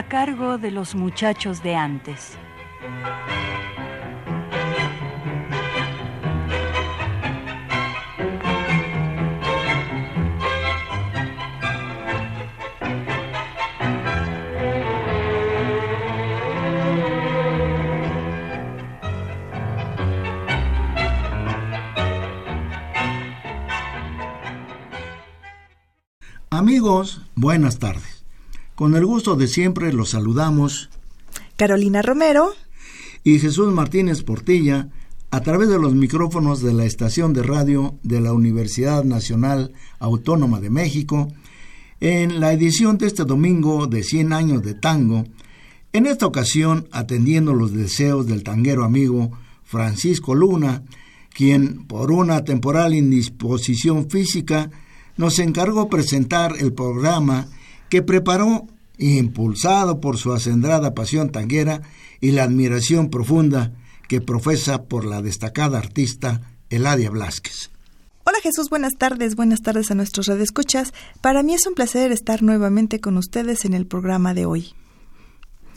A cargo de los muchachos de antes. Amigos, buenas tardes. Con el gusto de siempre los saludamos. Carolina Romero. Y Jesús Martínez Portilla a través de los micrófonos de la estación de radio de la Universidad Nacional Autónoma de México en la edición de este domingo de 100 años de tango, en esta ocasión atendiendo los deseos del tanguero amigo Francisco Luna, quien por una temporal indisposición física nos encargó presentar el programa que preparó, impulsado por su acendrada pasión tanguera y la admiración profunda que profesa por la destacada artista Eladia Blasquez. Hola Jesús, buenas tardes, buenas tardes a nuestros radioescuchas. Para mí es un placer estar nuevamente con ustedes en el programa de hoy,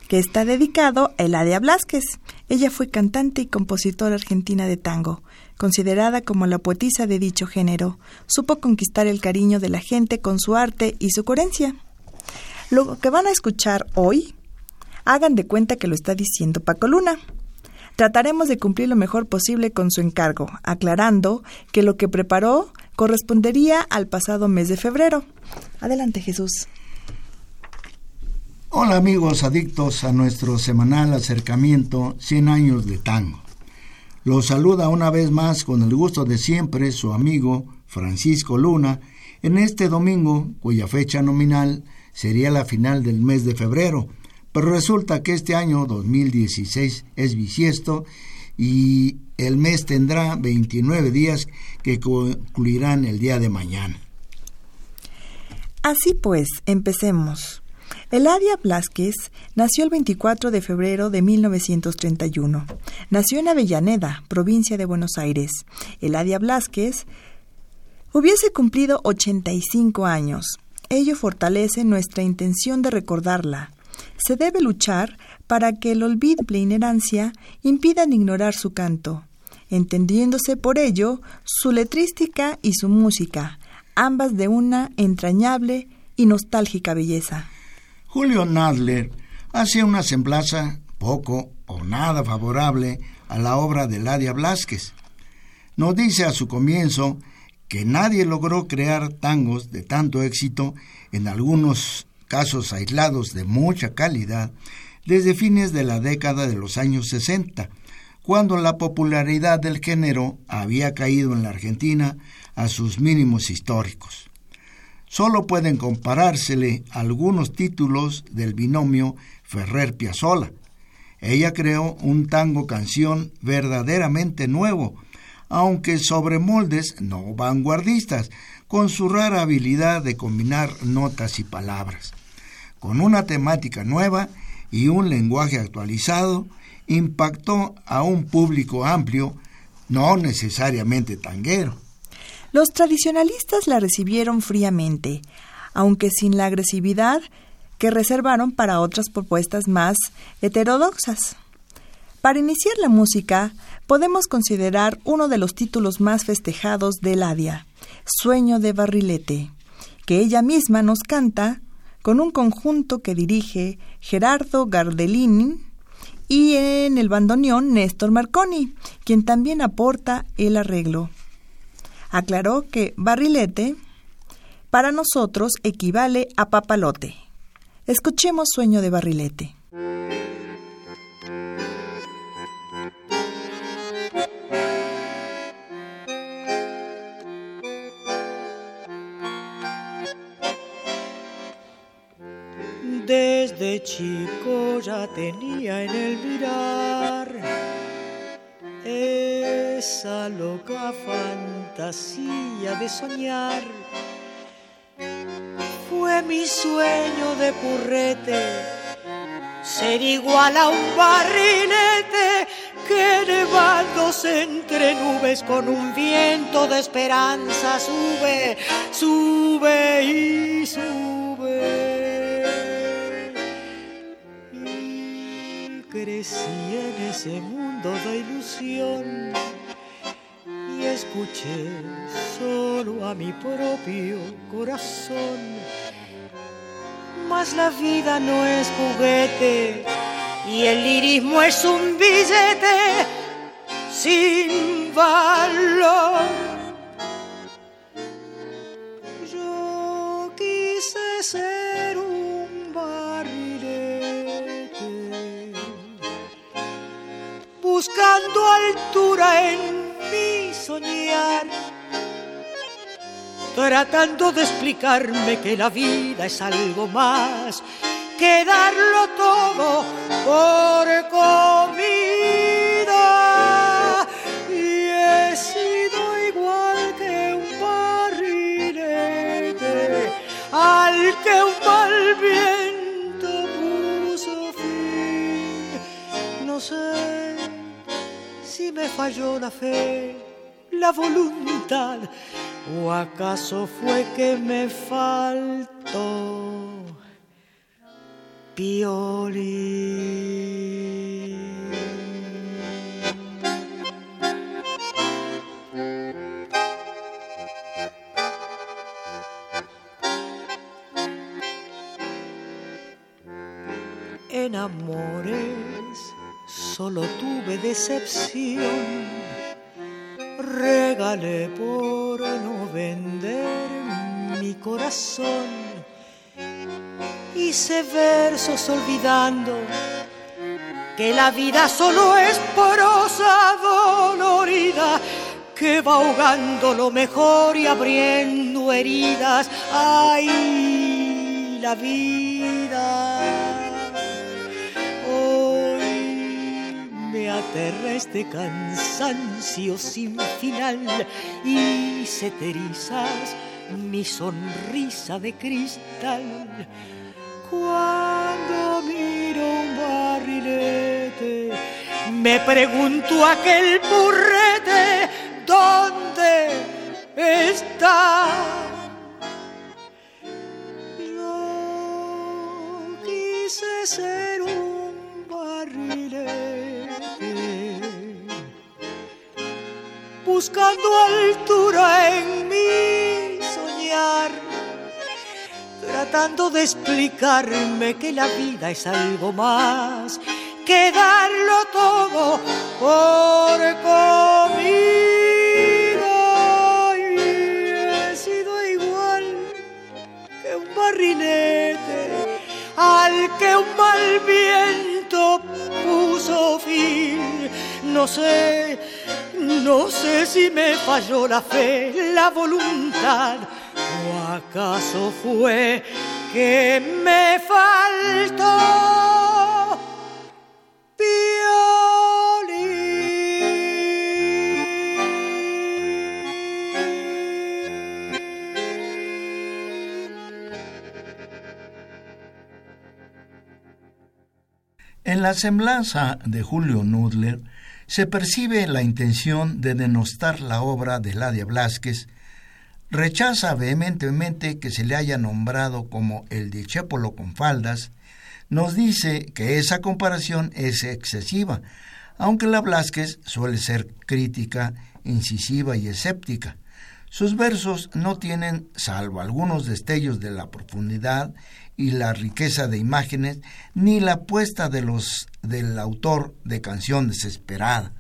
que está dedicado a Eladia Blasquez. Ella fue cantante y compositora argentina de tango, considerada como la poetisa de dicho género. Supo conquistar el cariño de la gente con su arte y su coherencia. Lo que van a escuchar hoy, hagan de cuenta que lo está diciendo Paco Luna. Trataremos de cumplir lo mejor posible con su encargo, aclarando que lo que preparó correspondería al pasado mes de febrero. Adelante, Jesús. Hola amigos adictos a nuestro semanal acercamiento 100 años de tango. Los saluda una vez más con el gusto de siempre su amigo Francisco Luna en este domingo cuya fecha nominal sería la final del mes de febrero, pero resulta que este año 2016 es bisiesto y el mes tendrá 29 días que concluirán el día de mañana. Así pues, empecemos. Eladia Blasquez nació el 24 de febrero de 1931. Nació en Avellaneda, provincia de Buenos Aires. Eladia Blasquez hubiese cumplido 85 años, Ello fortalece nuestra intención de recordarla. Se debe luchar para que el olvido y la impidan ignorar su canto, entendiéndose por ello su letrística y su música, ambas de una entrañable y nostálgica belleza. Julio Nadler hace una semblanza poco o nada favorable a la obra de Ladia Blasquez. Nos dice a su comienzo que nadie logró crear tangos de tanto éxito, en algunos casos aislados de mucha calidad, desde fines de la década de los años 60, cuando la popularidad del género había caído en la Argentina a sus mínimos históricos. Solo pueden comparársele algunos títulos del binomio Ferrer Piazzolla. Ella creó un tango canción verdaderamente nuevo, aunque sobre moldes no vanguardistas, con su rara habilidad de combinar notas y palabras. Con una temática nueva y un lenguaje actualizado, impactó a un público amplio, no necesariamente tanguero. Los tradicionalistas la recibieron fríamente, aunque sin la agresividad que reservaron para otras propuestas más heterodoxas. Para iniciar la música, podemos considerar uno de los títulos más festejados de Ladia, Sueño de Barrilete, que ella misma nos canta con un conjunto que dirige Gerardo Gardelini y en el bandoneón Néstor Marconi, quien también aporta el arreglo. Aclaró que barrilete para nosotros equivale a papalote. Escuchemos Sueño de Barrilete. Chico ya tenía en el mirar esa loca fantasía de soñar. Fue mi sueño de purrete ser igual a un barrilete que nevándose entre nubes con un viento de esperanza sube, sube y sube. Crecí en ese mundo de ilusión y escuché solo a mi propio corazón. Mas la vida no es juguete y el lirismo es un billete sin valor. Yo quise ser altura en mi soñar, tratando de explicarme que la vida es algo más que darlo todo por comida. Me falló la fe, la voluntad, o acaso fue que me faltó pioli. Decepción. Regalé por no vender mi corazón. Hice versos olvidando que la vida solo es porosa dolorida que va ahogando lo mejor y abriendo heridas. ¡Ay, la vida! Este cansancio sin final y ceterizas mi sonrisa de cristal. Cuando miro un barrilete, me pregunto aquel burrete, buscando altura en mi soñar, tratando de explicarme que la vida es algo más que darlo todo por comida. Y he sido igual que un barrilete al que un mal viento puso fin. No sé no sé si me falló la fe, la voluntad, o acaso fue que me faltó En la semblanza de Julio Nudler se percibe la intención de denostar la obra de Ladia Blasquez, rechaza vehementemente que se le haya nombrado como el discépolo con faldas, nos dice que esa comparación es excesiva, aunque la Blasquez suele ser crítica, incisiva y escéptica. Sus versos no tienen, salvo algunos destellos de la profundidad y la riqueza de imágenes, ni la apuesta de los del autor de Canción Desesperada.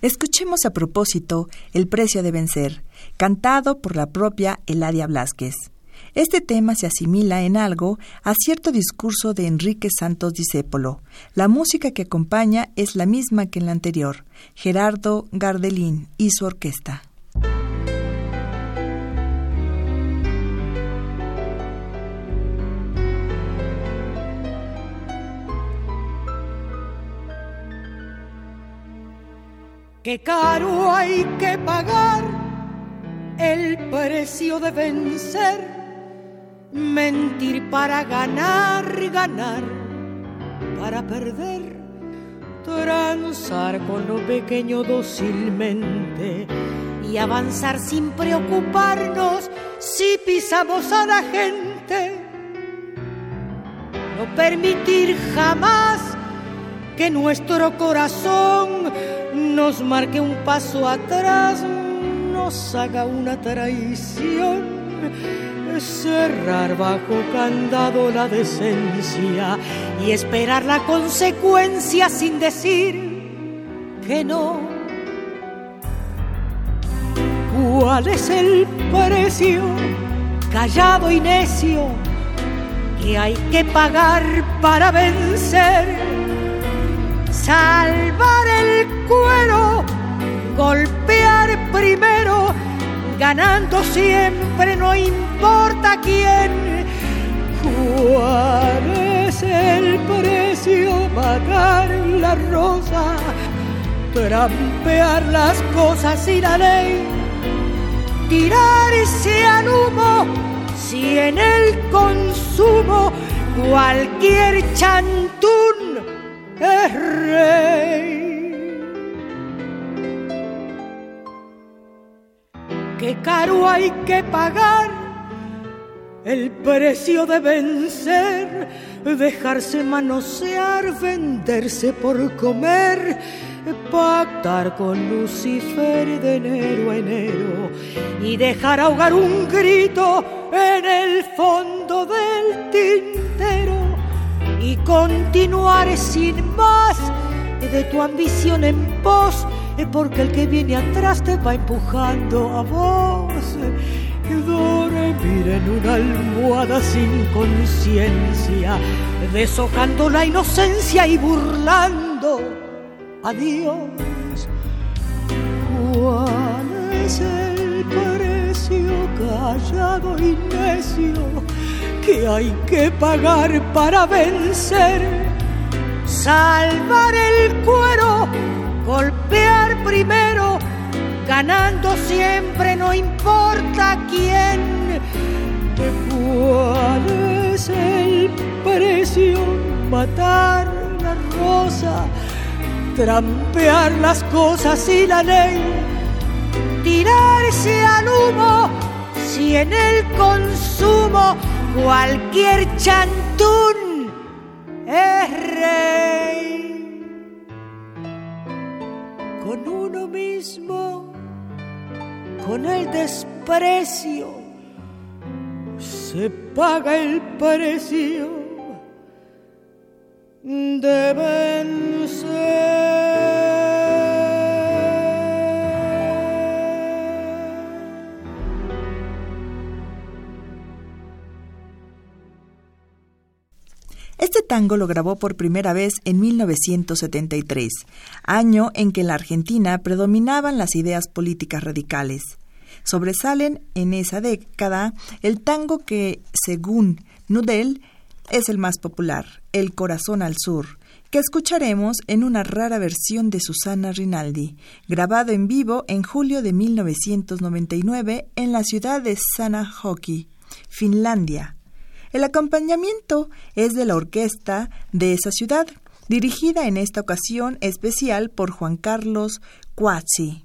Escuchemos a propósito El precio de vencer, cantado por la propia Eladia Blasquez. Este tema se asimila en algo a cierto discurso de Enrique Santos Discépolo. La música que acompaña es la misma que en la anterior, Gerardo Gardelín y su orquesta. Que caro hay que pagar el precio de vencer, mentir para ganar, ganar para perder, transar con lo pequeño dócilmente y avanzar sin preocuparnos si pisamos a la gente. No permitir jamás que nuestro corazón nos marque un paso atrás, nos haga una traición. Cerrar bajo candado la decencia y esperar la consecuencia sin decir que no. ¿Cuál es el precio, callado y necio, que hay que pagar para vencer? Salvar el cuero, golpear primero, ganando siempre, no importa quién. ¿Cuál es el precio? Matar la rosa, trampear las cosas y la ley, tirarse al humo si en el consumo cualquier chantún es rey. Qué caro hay que pagar el precio de vencer, dejarse manosear, venderse por comer, pactar con Lucifer de enero a enero y dejar ahogar un grito en el fondo del tintero y continuar sin más de tu ambición en pos, porque el que viene atrás te va empujando a vos. Dormir en una almohada sin conciencia, deshojando la inocencia y burlando a Dios. ¿Cuál es el precio callado y necio? Que hay que pagar para vencer. Salvar el cuero, golpear primero, ganando siempre, no importa quién. ¿Cuál es el precio? Matar la rosa, trampear las cosas y la ley, tirarse al humo si en el consumo cualquier chantún es rey. Con uno mismo, con el desprecio, se paga el precio de vencer. Este tango lo grabó por primera vez en 1973, año en que en la Argentina predominaban las ideas políticas radicales. Sobresalen en esa década el tango que, según Nudel, es el más popular, El Corazón al Sur, que escucharemos en una rara versión de Susana Rinaldi, grabado en vivo en julio de 1999 en la ciudad de Sanajoki, Finlandia. El acompañamiento es de la orquesta de esa ciudad, dirigida en esta ocasión especial por Juan Carlos Cuazzi.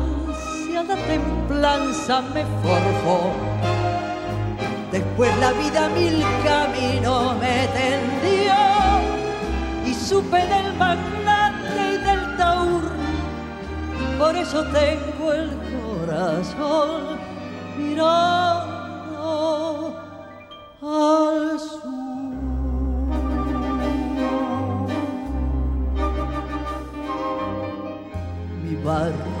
la templanza me forjó. Después la vida mil caminos me tendió y supe del magnate y del taur. Por eso tengo el corazón mirando al sur. barrio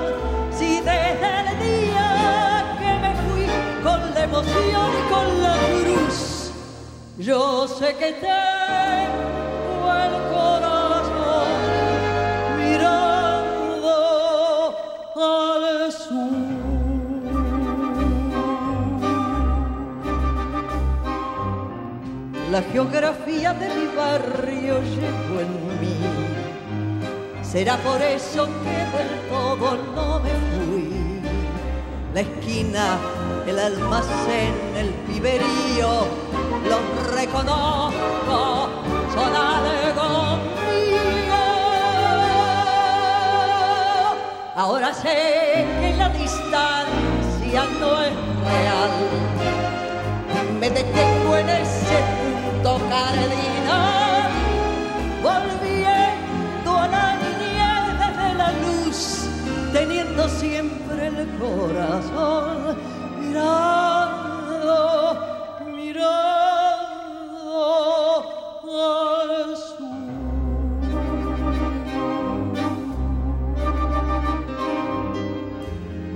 Con la cruz, yo sé que tengo el corazón mirando al sur. La geografía de mi barrio llegó en mí Será por eso que del todo no me fui. La esquina, el almacén, el piberío, los reconozco, son algo mío. Ahora sé que la distancia no es real. Me detengo en ese punto cardinal. Volviendo a la teniendo siempre el corazón mirando, mirando al sur.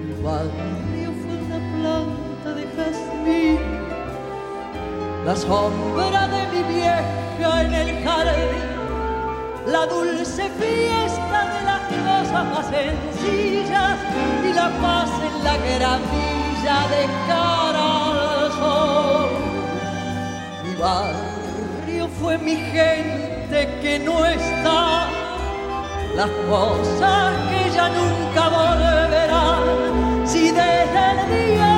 Mi barrio fue una planta de jazmín, la sombra de mi vieja en el jardín la dulce fiesta de las cosas más sencillas y la paz en la gramilla de cara al sol. Mi barrio fue mi gente que no está, las cosas que ya nunca volverán. Si desde el día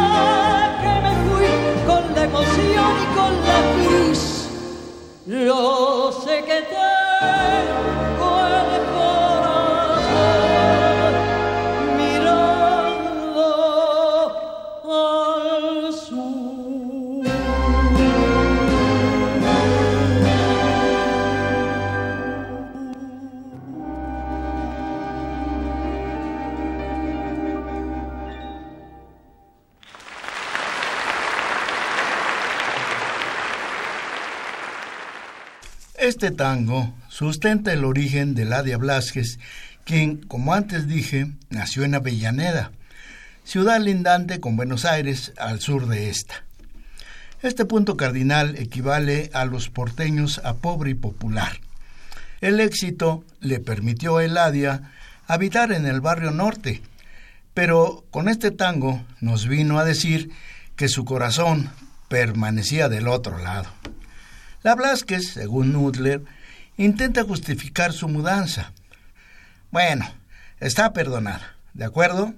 que me fui con la emoción y con la cruz, yo sé que te Este tango sustenta el origen de Ladia Blasquez, quien, como antes dije, nació en Avellaneda, ciudad lindante con Buenos Aires al sur de esta. Este punto cardinal equivale a los porteños a pobre y popular. El éxito le permitió a Eladia habitar en el barrio norte, pero con este tango nos vino a decir que su corazón permanecía del otro lado. La Blasquez, según Nudler, intenta justificar su mudanza. Bueno, está perdonada, ¿de acuerdo?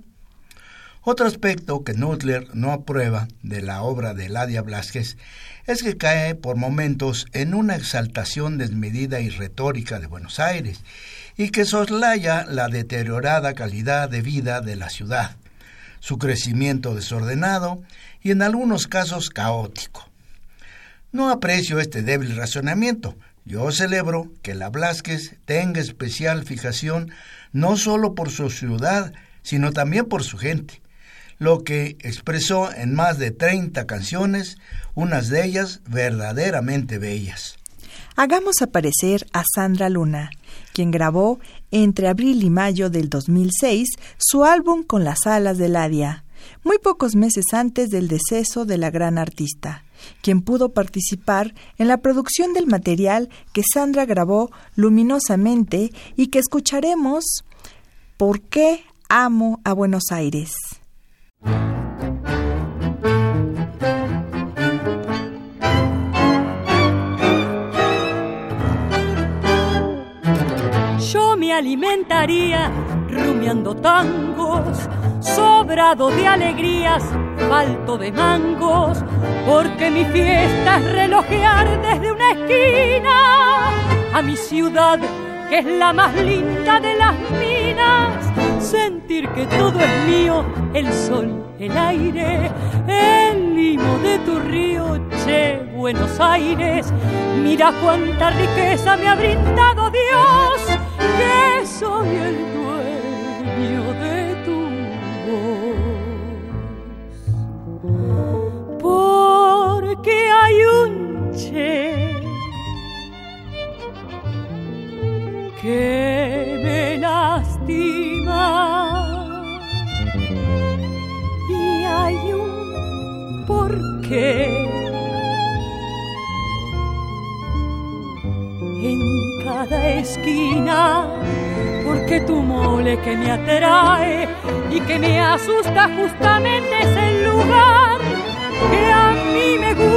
Otro aspecto que Nudler no aprueba de la obra de Ladia Blasquez es que cae por momentos en una exaltación desmedida y retórica de Buenos Aires y que soslaya la deteriorada calidad de vida de la ciudad, su crecimiento desordenado y en algunos casos caótico. No aprecio este débil razonamiento, yo celebro que la Blasquez tenga especial fijación no solo por su ciudad, sino también por su gente, lo que expresó en más de 30 canciones, unas de ellas verdaderamente bellas. Hagamos aparecer a Sandra Luna, quien grabó entre abril y mayo del 2006 su álbum Con las alas del Adia, muy pocos meses antes del deceso de la gran artista, quien pudo participar en la producción del material que Sandra grabó luminosamente y que escucharemos ¿Por qué amo a Buenos Aires? Yo me alimentaría rumiando tangos, sobrado de alegrías, falto de mangos, porque mi fiesta es relojear desde una esquina a mi ciudad, que es la más linda de las minas, sentir que todo es mío, el sol, el aire, el limo de tu río, che, Buenos Aires, mira cuánta riqueza me ha brindado Dios, que soy el dueño de tu voz. Porque hay un che que me lastima y hay un porqué. En cada esquina, porque tu mole que me atrae y que me asusta justamente es el lugar que a mí me gusta.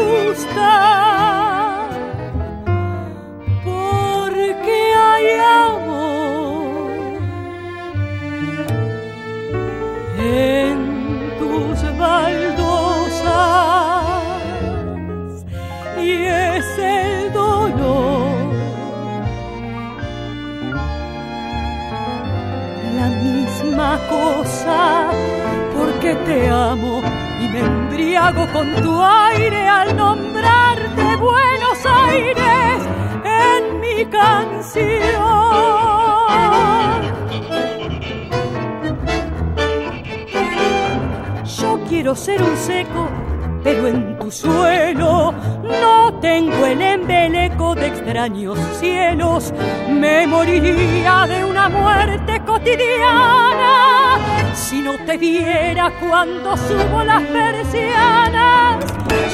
Cuando subo las persianas.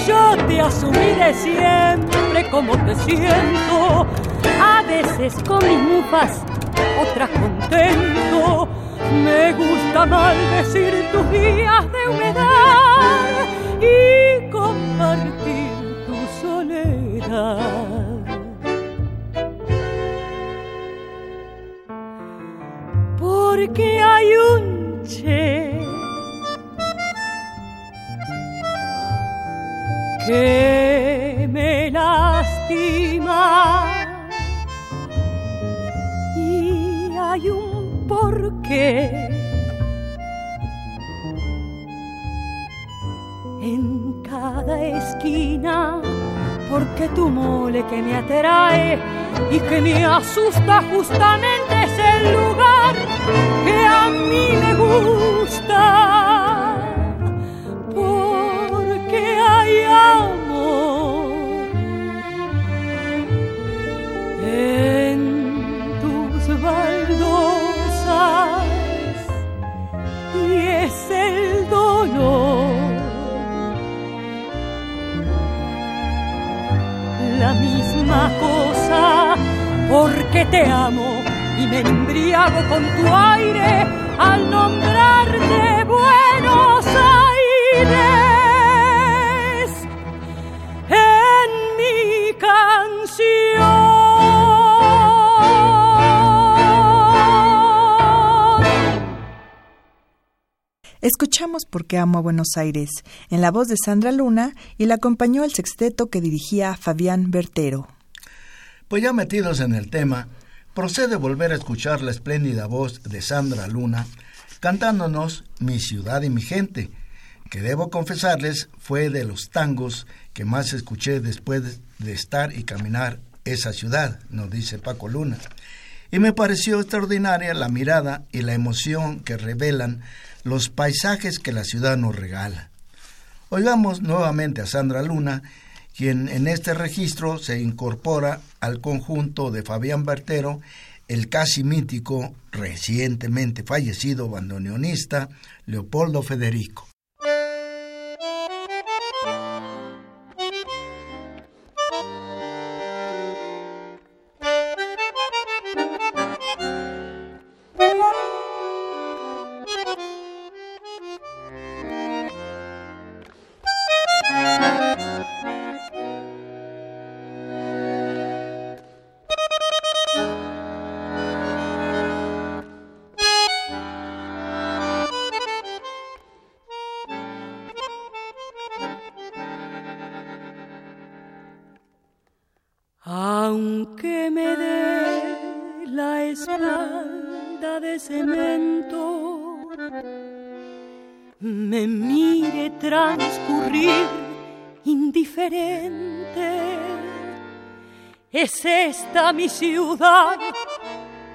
Yo te asumiré siempre como te siento, a veces con mis mufas, otras contento. Me gusta maldecir tus días de humedad y asusta justamente Porque amo a Buenos Aires, en la voz de Sandra Luna y la acompañó el sexteto que dirigía Fabián Bertero. Pues ya metidos en el tema, procede volver a escuchar la espléndida voz de Sandra Luna cantándonos Mi ciudad y mi gente, que debo confesarles fue de los tangos que más escuché después de estar y caminar esa ciudad, nos dice Paco Luna. Y me pareció extraordinaria la mirada y la emoción que revelan los paisajes que la ciudad nos regala. Oigamos nuevamente a Sandra Luna, quien en este registro se incorpora al conjunto de Fabián Bertero, el casi mítico, recientemente fallecido bandoneonista Leopoldo Federico. Aunque me dé la espalda de cemento, me mire transcurrir indiferente. Es esta mi ciudad,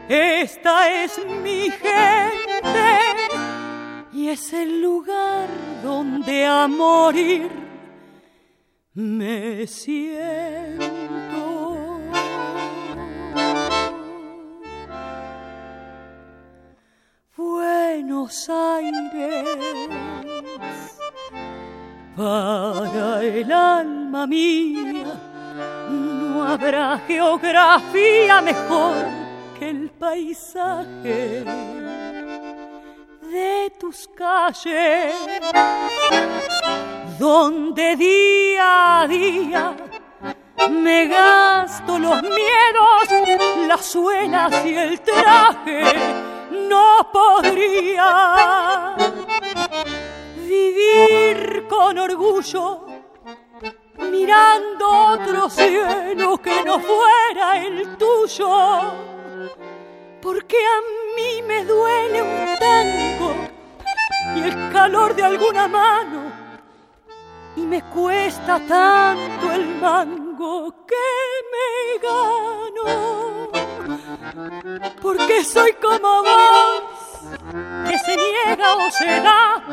esta es mi gente y es el lugar donde a morir me siento. Aires, para el alma mía, no habrá geografía mejor que el paisaje de tus calles, donde día a día me gasto los miedos, las suelas y el traje no podría vivir con orgullo mirando otro cielo que no fuera el tuyo, porque a mí me duele un tango y el calor de alguna mano, y me cuesta tanto el mango que me gano, porque soy como vos, que se niega o se da,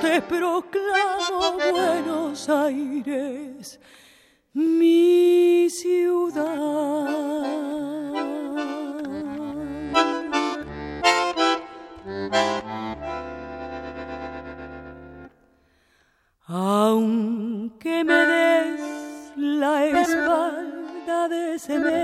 te proclamo Buenos Aires, mi ciudad. Aunque me des la espalda de cemento,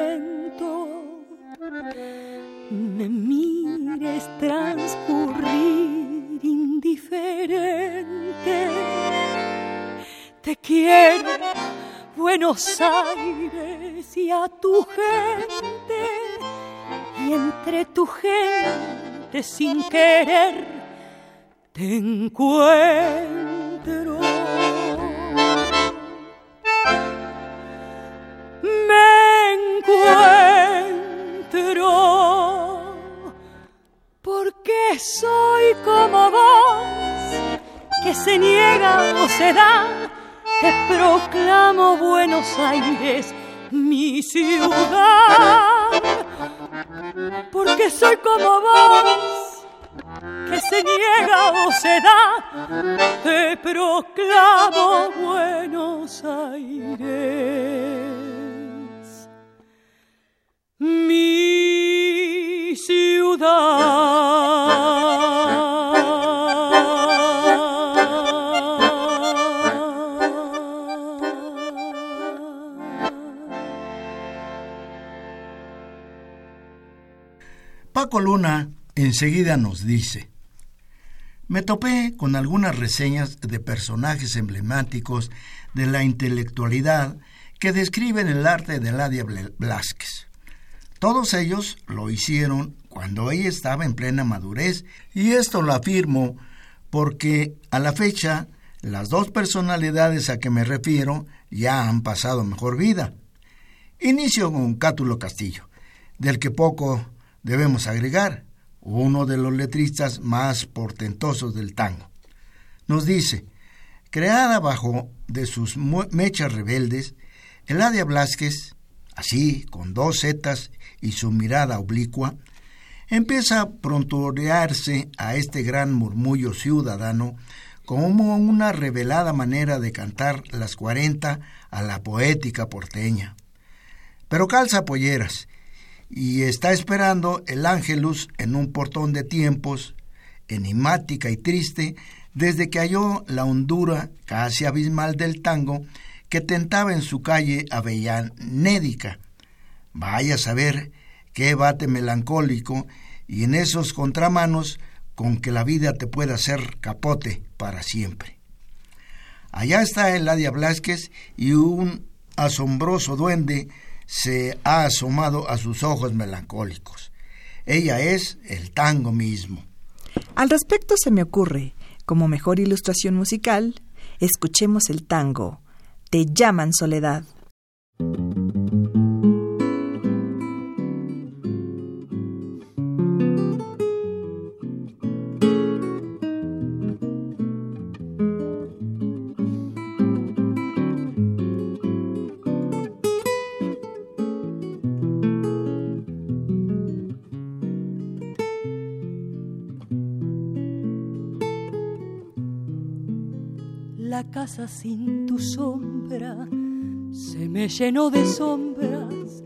Buenos Aires, y a tu gente, y entre tu gente sin querer te encuentro. Buenos Aires mi ciudad, porque soy como vos que se niega o se da, te proclamo Buenos Aires, mi ciudad. Paco enseguida nos dice, me topé con algunas reseñas de personajes emblemáticos de la intelectualidad que describen el arte de Ladia Blasquez. Todos ellos lo hicieron cuando ella estaba en plena madurez y esto lo afirmo porque a la fecha las dos personalidades a que me refiero ya han pasado mejor vida. Inicio con Cátulo Castillo, del que poco debemos agregar, uno de los letristas más portentosos del tango. Nos dice, creada bajo de sus mechas rebeldes, Eladia Blasquez, así, con dos zetas y su mirada oblicua, empieza a prontorearse a este gran murmullo ciudadano como una revelada manera de cantar las cuarenta a la poética porteña. Pero calza polleras y está esperando el ángelus en un portón de tiempos, enigmática y triste, desde que halló la hondura casi abismal del tango que tentaba en su calle avellanédica. Vaya a saber qué bate melancólico y en esos contramanos con que la vida te pueda hacer capote para siempre. Allá está Eladia Blasquez y un asombroso duende se ha asomado a sus ojos melancólicos. Ella es el tango mismo. Al respecto se me ocurre, como mejor ilustración musical, escuchemos el tango. Te llaman soledad. Sin tu sombra se me llenó de sombras.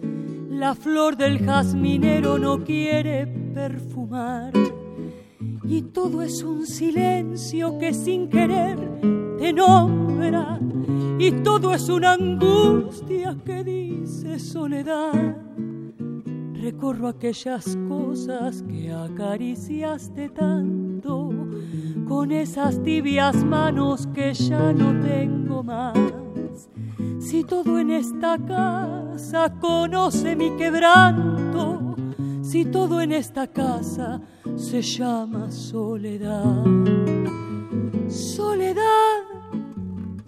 La flor del jazminero no quiere perfumar. Y todo es un silencio que sin querer te nombra. Y todo es una angustia que dice soledad. Recorro aquellas cosas que acariciaste tanto con esas tibias manos que ya no tengo más. Si todo en esta casa conoce mi quebranto, si todo en esta casa se llama soledad. Soledad,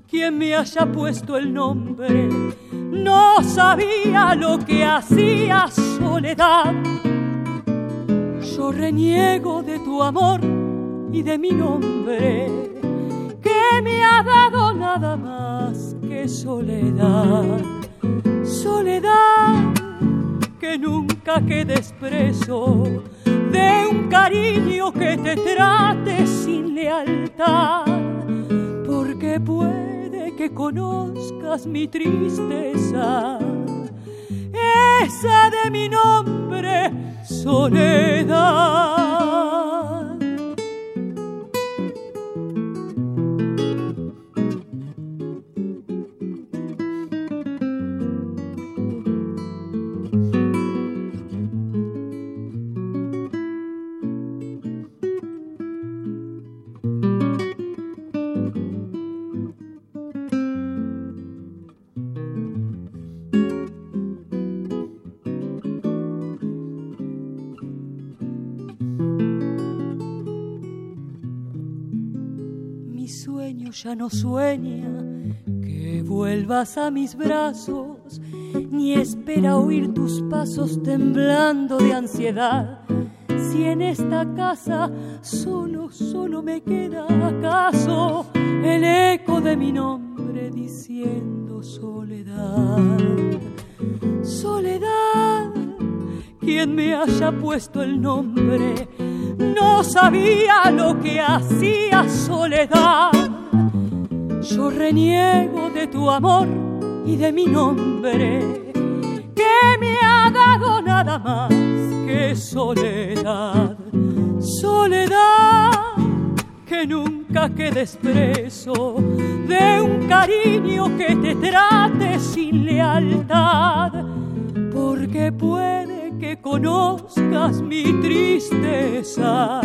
quien me haya puesto el nombre, no sabía lo que hacía soledad. Yo reniego de tu amor y de mi nombre, que me ha dado nada más que soledad, soledad que nunca quedes preso de un cariño que te trate sin lealtad, porque puede que conozcas mi tristeza, esa de mi nombre, soledad. Ya no sueña que vuelvas a mis brazos, ni espera oír tus pasos temblando de ansiedad. Si en esta casa solo, solo me queda acaso el eco de mi nombre diciendo soledad, soledad, quien me haya puesto el nombre no sabía lo que hacía soledad yo reniego de tu amor y de mi nombre, que me ha dado nada más que soledad, soledad que nunca quedes preso de un cariño que te trate sin lealtad, porque puede que conozcas mi tristeza,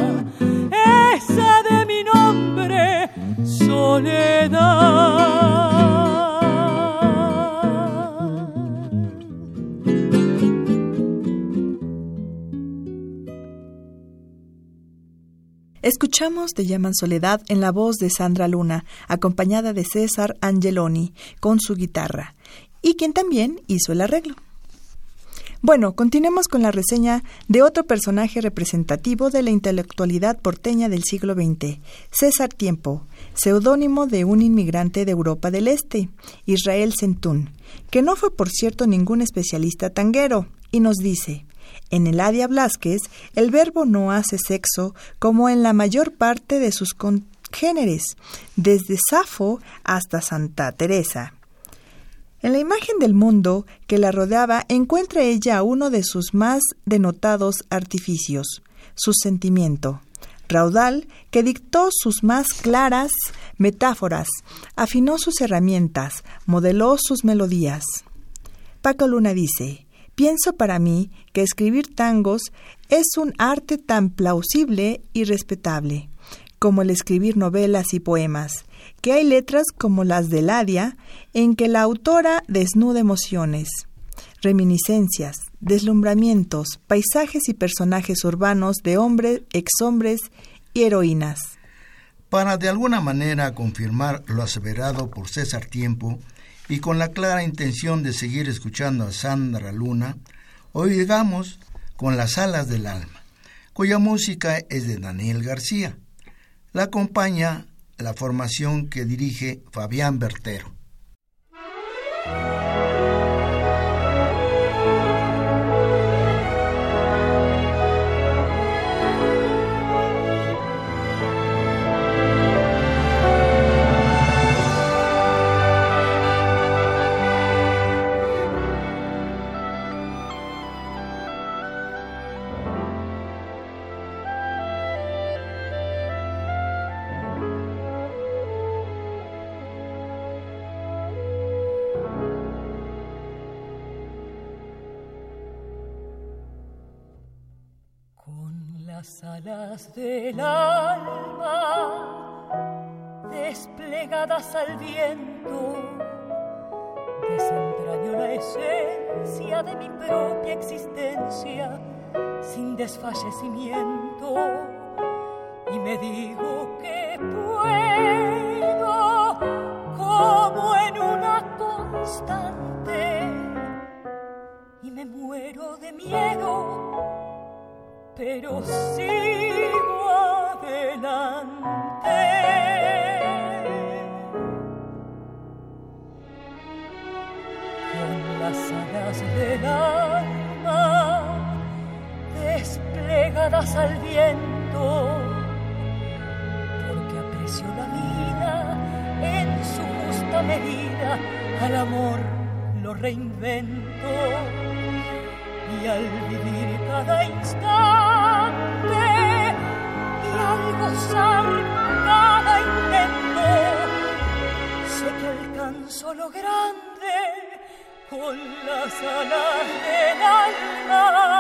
esa de mi nombre soledad. Escuchamos Te llaman Soledad en la voz de Sandra Luna, acompañada de César Angeloni, con su guitarra, y quien también hizo el arreglo. Bueno, continuemos con la reseña de otro personaje representativo de la intelectualidad porteña del siglo XX, César Tiempo, seudónimo de un inmigrante de Europa del Este, Israel Centún, que no fue por cierto ningún especialista tanguero, y nos dice, en Eladia Blasquez, el verbo no hace sexo como en la mayor parte de sus congéneres, desde Safo hasta Santa Teresa. En la imagen del mundo que la rodeaba encuentra ella uno de sus más denotados artificios, su sentimiento, raudal que dictó sus más claras metáforas, afinó sus herramientas, modeló sus melodías. Paco Luna dice, pienso para mí que escribir tangos es un arte tan plausible y respetable como el escribir novelas y poemas, que hay letras como las de Ladia, en que la autora desnuda emociones, reminiscencias, deslumbramientos, paisajes y personajes urbanos de hombres, exhombres y heroínas. Para de alguna manera confirmar lo aseverado por César Tiempo y con la clara intención de seguir escuchando a Sandra Luna, hoy llegamos con Las alas del alma, cuya música es de Daniel García. La acompaña la formación que dirige Fabián Bertero. Alas del alma desplegadas al viento, desentraño la esencia de mi propia existencia sin desfallecimiento. Y me digo que puedo como en una constante. Y me muero de miedo pero sigo adelante. Con las alas del alma desplegadas al viento, porque aprecio la vida en su justa medida, al amor lo reinvento y al vivir cada instante grande con las alas del alma.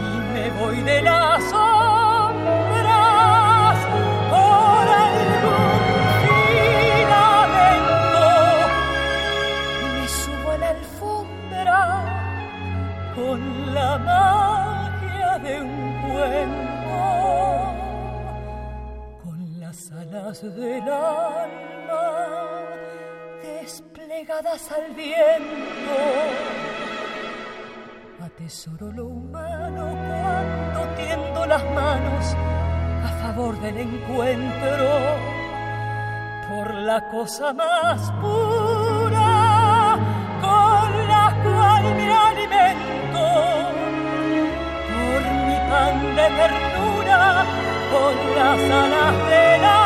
Y me voy de las sombras por algún filamento y me subo a la alfombra con la magia de un cuento con las alas del alma desplegadas al viento. Atesoro lo humano cuando tiendo las manos a favor del encuentro por la cosa más pura con la cual me alimento, por mi pan de ternura con las alas del alma.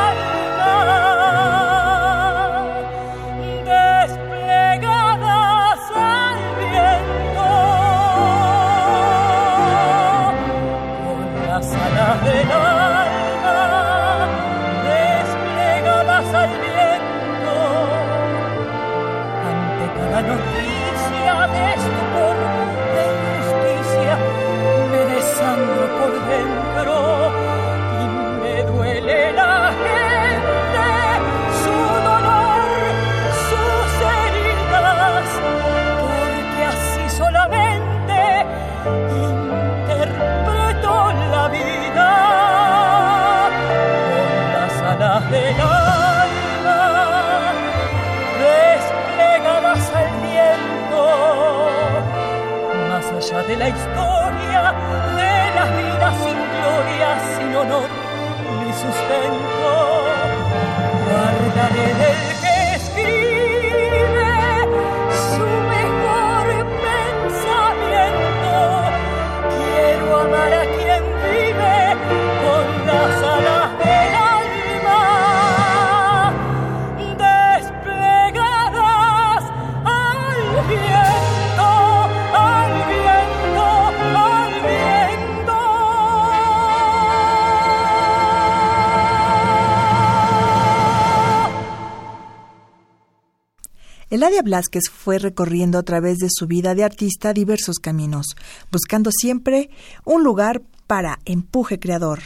Eladia Blasquez fue recorriendo a través de su vida de artista diversos caminos, buscando siempre un lugar para empuje creador.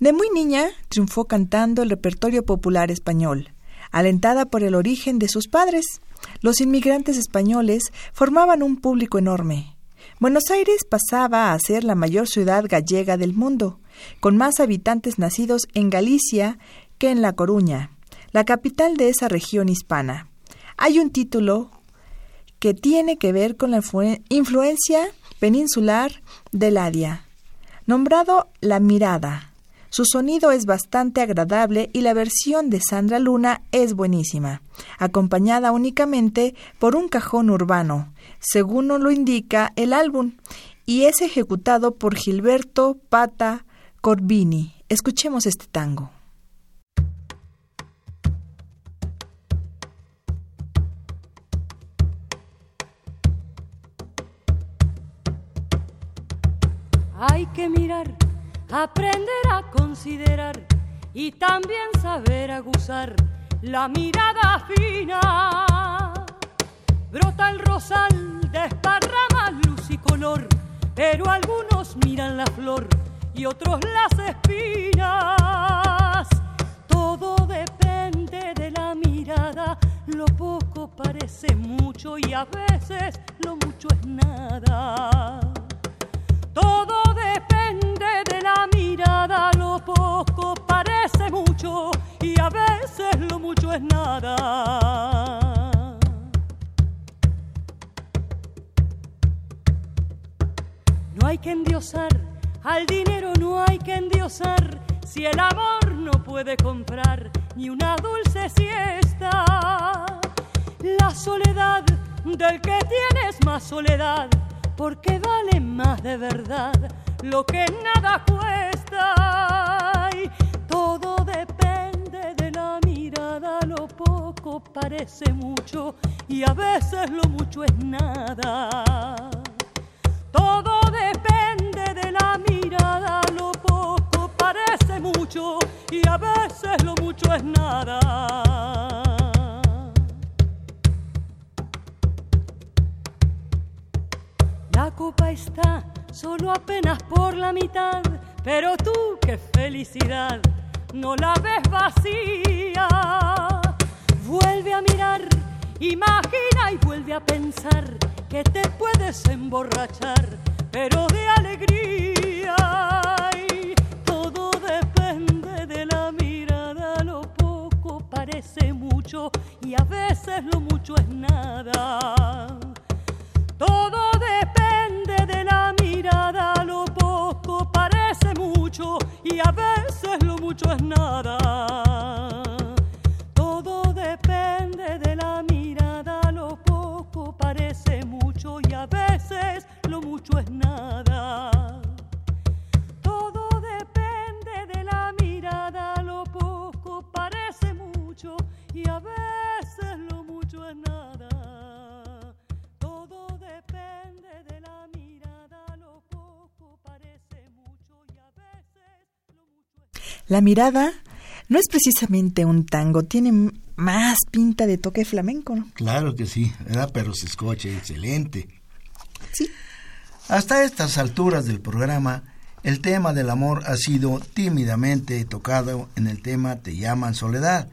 De muy niña triunfó cantando el repertorio popular español, alentada por el origen de sus padres. Los inmigrantes españoles formaban un público enorme. Buenos Aires pasaba a ser la mayor ciudad gallega del mundo, con más habitantes nacidos en Galicia que en La Coruña, la capital de esa región hispana. Hay un título que tiene que ver con la influencia peninsular de Ladia, nombrado La Mirada. Su sonido es bastante agradable y la versión de Sandra Luna es buenísima, acompañada únicamente por un cajón urbano, según nos lo indica el álbum, y es ejecutado por Gilberto Pata Corbini. Escuchemos este tango. Hay que mirar, aprender a considerar y también saber aguzar la mirada fina. Brota el rosal, desparrama luz y color, pero algunos miran la flor y otros las espinas. Todo depende de la mirada, lo poco parece mucho y a veces lo mucho es nada. Todo poco parece mucho y a veces lo mucho es nada. No hay que endiosar, al dinero no hay que endiosar, si el amor no puede comprar ni una dulce siesta. La soledad del que tienes más soledad porque vale más de verdad lo que nada cuesta. Y todo depende de la mirada, lo poco parece mucho y a veces lo mucho es nada. Todo depende de la mirada, lo poco parece mucho y a veces lo mucho es nada. La copa está solo apenas por la mitad, pero tú qué felicidad, no la ves vacía. Vuelve a mirar, imagina y vuelve a pensar que te puedes emborrachar, pero de alegría. Todo depende de la mirada, lo poco parece mucho y a veces lo mucho es nada. Todo mirada, lo poco parece mucho y a veces lo mucho es nada. La mirada no es precisamente un tango, tiene más pinta de toque flamenco, ¿no? Claro que sí, ¿verdad? Pero se escucha excelente. Sí. Hasta estas alturas del programa, el tema del amor ha sido tímidamente tocado en el tema Te llaman Soledad,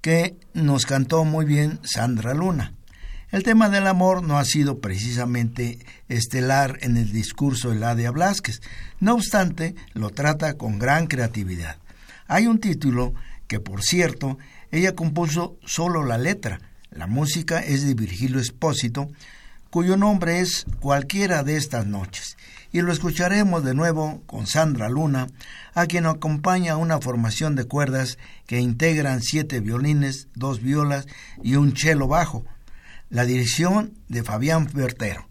que nos cantó muy bien Sandra Luna. El tema del amor no ha sido precisamente estelar en el discurso de Ladia Blasquez, no obstante, lo trata con gran creatividad. Hay un título que, por cierto, ella compuso solo la letra. La música es de Virgilio Espósito, cuyo nombre es Cualquiera de estas noches. Y lo escucharemos de nuevo con Sandra Luna, a quien acompaña una formación de cuerdas que integran siete violines, dos violas y un cello bajo. La dirección de Fabián Bertero.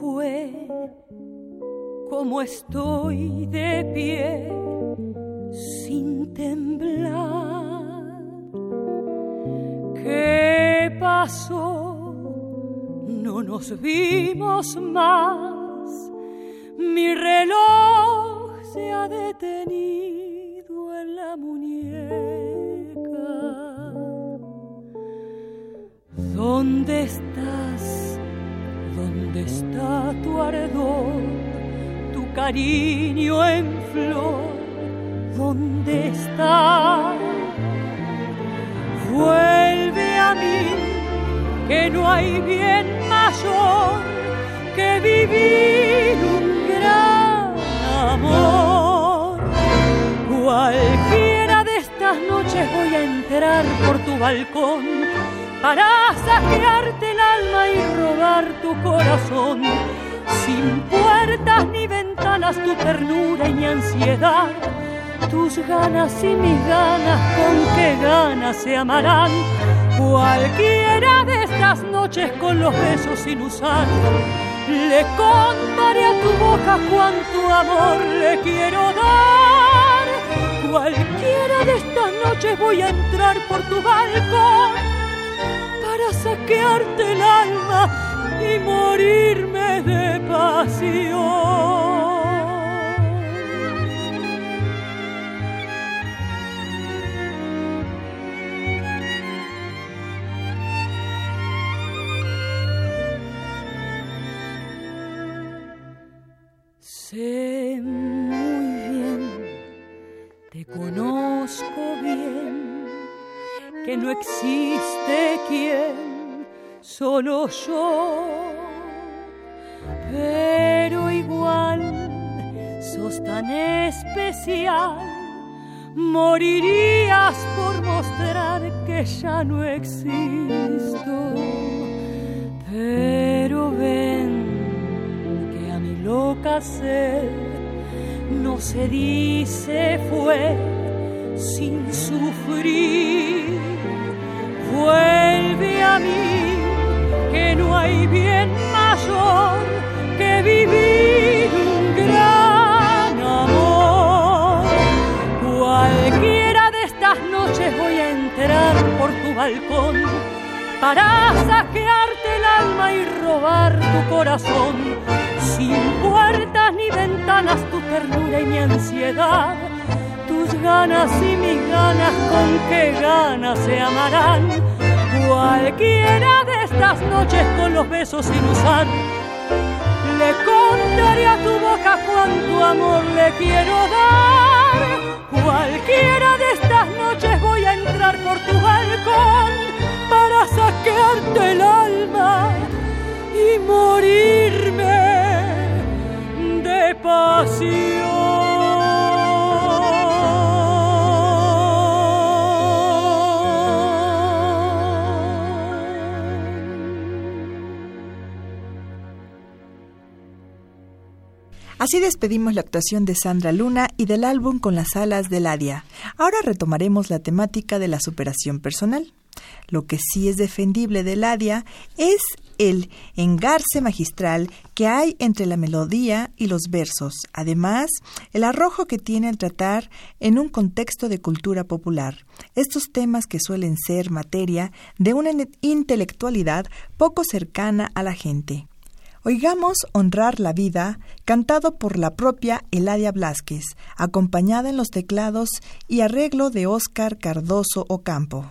Fue? ¿Cómo estoy de pie sin temblar? ¿Qué pasó? No nos vimos más. Mi reloj se ha detenido en la muñeca. ¿Dónde estás? ¿Dónde está tu ardor? Tu cariño en flor. ¿Dónde está? Vuelve a mí que no hay bien mayor que vivir un gran amor. Cualquiera de estas noches voy a entrar por tu balcón para saquearte y robar tu corazón. Sin puertas ni ventanas, tu ternura y mi ansiedad tus ganas y mis ganas, con qué ganas se amarán. Cualquiera de estas noches con los besos sin usar, le contaré a tu boca cuánto amor le quiero dar. Cualquiera de estas noches voy a entrar por tu balcón para saquearte el alma y morirme de pasión. No existe quien, solo yo. Pero igual, sos tan especial, morirías por mostrar que ya no existo. Pero ven loca sed no se dice fue sin sufrir. Vuelve a mí, que no hay bien mayor que vivir un gran amor. Cualquiera de estas noches voy a entrar por tu balcón para saquearte el alma y robar tu corazón sin puertas ni ventanas, tu ternura y mi ansiedad, tus ganas y mis ganas, con qué ganas se amarán. Cualquiera de estas noches con los besos sin usar, le contaré a tu boca cuánto amor le quiero dar. Cualquiera de estas noches voy a entrar por tu balcón para saquearte el alma y morirme pasión. Así despedimos la actuación de Sandra Luna y del álbum Con las alas del Adia. Ahora retomaremos la temática de la superación personal. Lo que sí es defendible del Adia es el engarce magistral que hay entre la melodía y los versos, además el arrojo que tiene al tratar en un contexto de cultura popular, estos temas que suelen ser materia de una intelectualidad poco cercana a la gente. Oigamos Honrar la Vida, cantado por la propia Eladia Blasquez, acompañada en los teclados y arreglo de Óscar Cardoso Ocampo.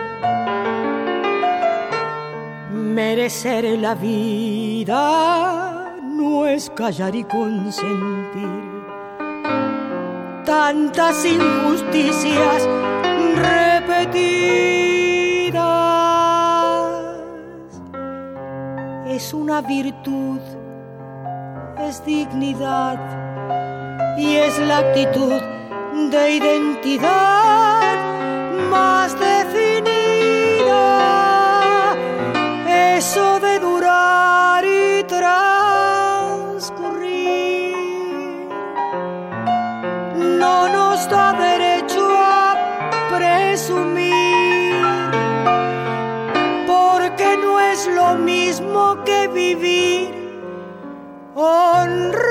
Merecer la vida no es callar y consentir tantas injusticias repetidas. Es una virtud, es dignidad y es la actitud de identidad más definida honrar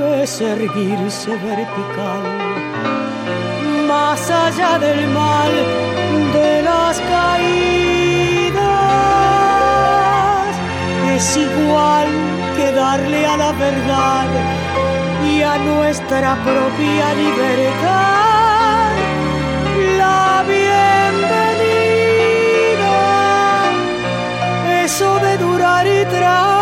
es erguirse vertical, más allá del mal de las caídas. Es igual que darle a la verdad y a nuestra propia libertad la bienvenida. Eso de durar y traer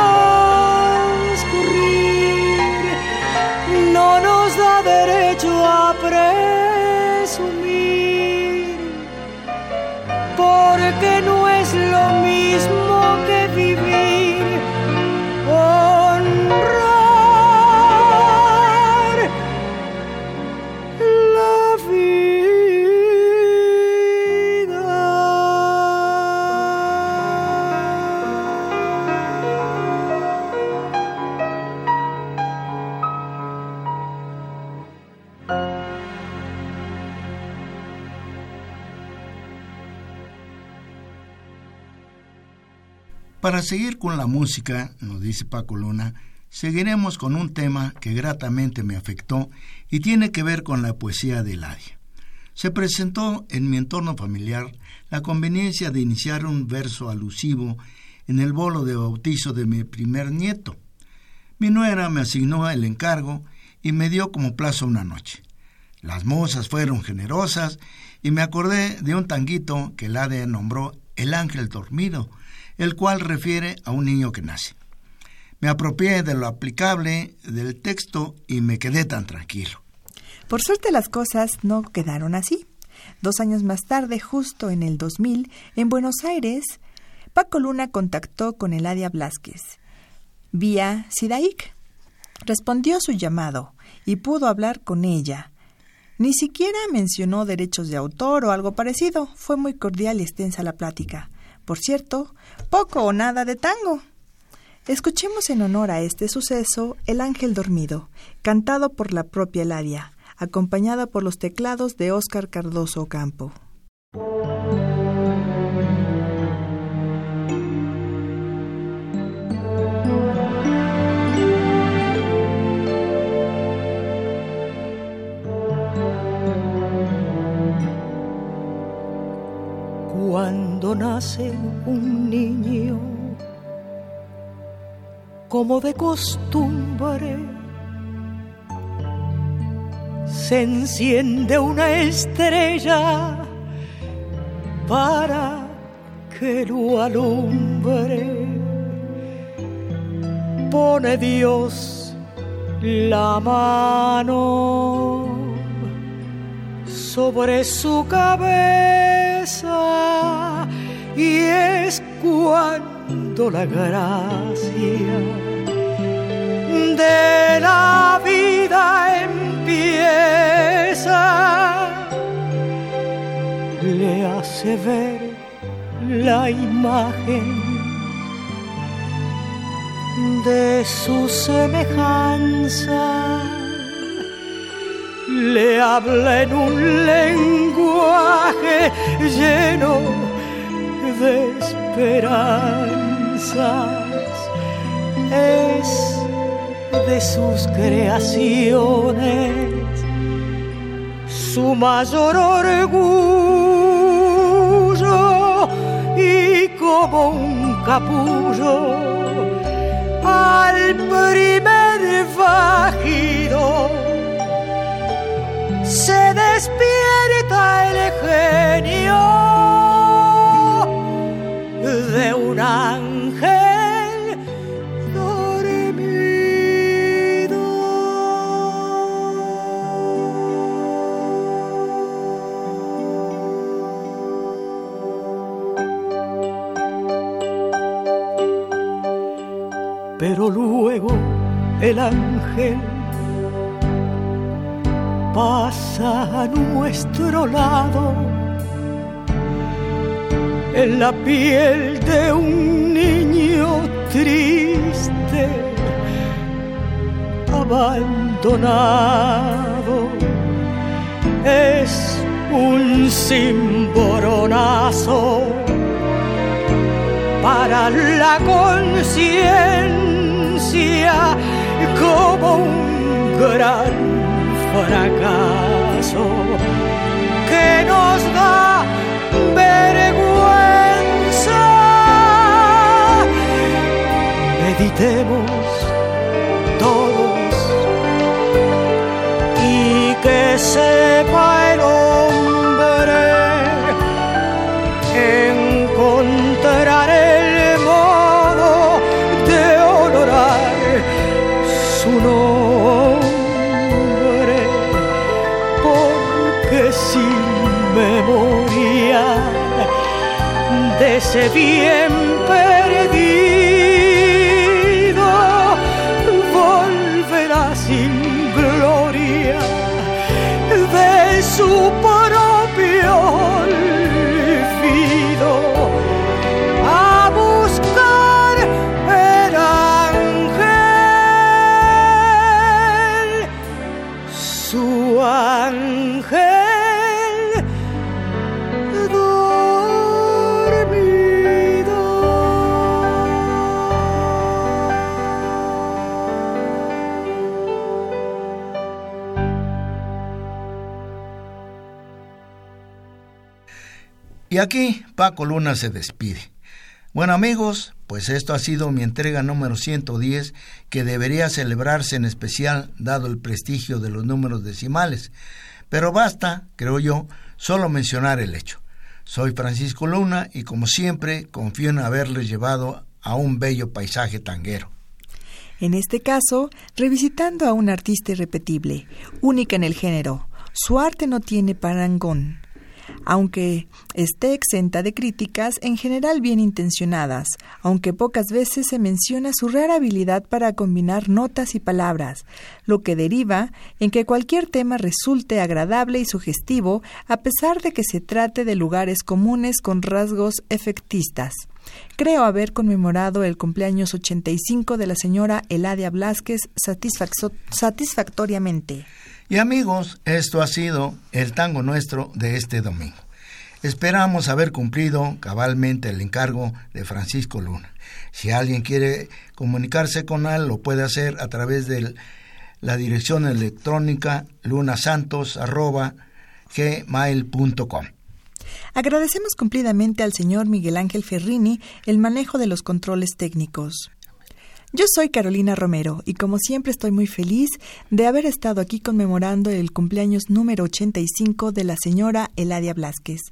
Para seguir con la música, nos dice Paco Luna, seguiremos con un tema que gratamente me afectó y tiene que ver con la poesía de Eladia. Se presentó en mi entorno familiar la conveniencia de iniciar un verso alusivo en el bolo de bautizo de mi primer nieto. Mi nuera me asignó el encargo y me dio como plazo una noche. Las mozas fueron generosas y me acordé de un tanguito que Eladia nombró El Ángel Dormido, el cual refiere a un niño que nace. Me apropié de lo aplicable del texto y me quedé tan tranquilo. Por suerte las cosas no quedaron así. Dos años más tarde, justo en el 2000, en Buenos Aires, Paco Luna contactó con Eladia Blasquez. Vía Sidaik. Respondió su llamado y pudo hablar con ella. Ni siquiera mencionó derechos de autor o algo parecido. Fue muy cordial y extensa la plática. Por cierto, poco o nada de tango. Escuchemos en honor a este suceso El Ángel Dormido, cantado por la propia Eladia, acompañada por los teclados de Óscar Cardoso Campo. Cuando nace un niño, como de costumbre, se enciende una estrella para que lo alumbre. Pone Dios la mano sobre su cabeza y es cuando la gracia de la vida empieza, le hace ver la imagen de su semejanza. Le habla en un lenguaje lleno de esperanzas. Es de sus creaciones. Su mayor orgullo y como un capullo al primer vagido se despierta el genio de un ángel dormido. Pero luego el ángel pasa a nuestro lado en la piel de un niño triste, abandonado. Es un cimboronazo para la conciencia como un gran fracaso que nos da. Meditemos todos y que sepa el hombre encontrar el modo de honorar su nombre, porque sin memoria de ese bien Y aquí Paco Luna se despide. Bueno amigos, pues esto ha sido mi entrega número 110 que debería celebrarse en especial dado el prestigio de los números decimales. Pero basta, creo yo, solo mencionar el hecho. Soy Francisco Luna y como siempre confío en haberles llevado a un bello paisaje tanguero. En este caso, revisitando a una artista irrepetible, única en el género. Su arte no tiene parangón. Aunque esté exenta de críticas, en general bien intencionadas, aunque pocas veces se menciona su rara habilidad para combinar notas y palabras, lo que deriva en que cualquier tema resulte agradable y sugestivo a pesar de que se trate de lugares comunes con rasgos efectistas. Creo haber conmemorado el cumpleaños 85 de la señora Eladia satisfacto- satisfactoriamente. Y amigos, esto ha sido el tango nuestro de este domingo. Esperamos haber cumplido cabalmente el encargo de Francisco Luna. Si alguien quiere comunicarse con él, lo puede hacer a través de la dirección electrónica lunasantos.gmail.com. Agradecemos cumplidamente al señor Miguel Ángel Ferrini el manejo de los controles técnicos. Yo soy Carolina Romero y como siempre estoy muy feliz de haber estado aquí conmemorando el cumpleaños número 85 de la señora Eladia Blasquez.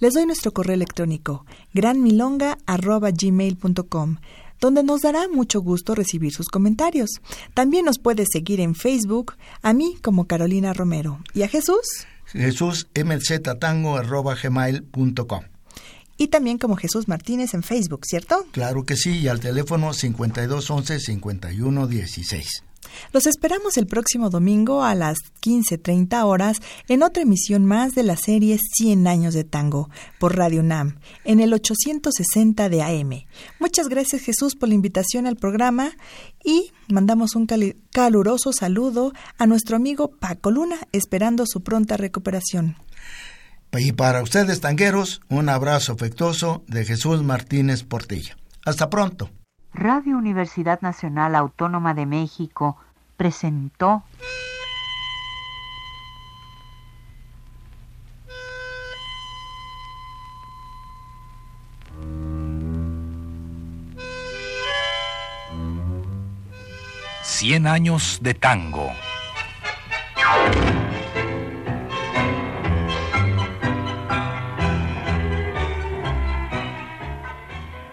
Les doy nuestro correo electrónico granmilonga.gmail.com donde nos dará mucho gusto recibir sus comentarios. También nos puede seguir en Facebook, a mí como Carolina Romero y a Jesús Jesús mztango.gmail.com. y también como Jesús Martínez en Facebook, ¿cierto? Claro que sí, y al teléfono 5211-5116. Los esperamos el próximo domingo a las 15.30 horas en otra emisión más de la serie 100 años de tango por Radio UNAM en el 860 de AM. Muchas gracias Jesús por la invitación al programa y mandamos un caluroso saludo a nuestro amigo Paco Luna esperando su pronta recuperación. Y para ustedes, tangueros, un abrazo afectuoso de Jesús Martínez Portilla. Hasta pronto. Radio Universidad Nacional Autónoma de México presentó Cien años de tango.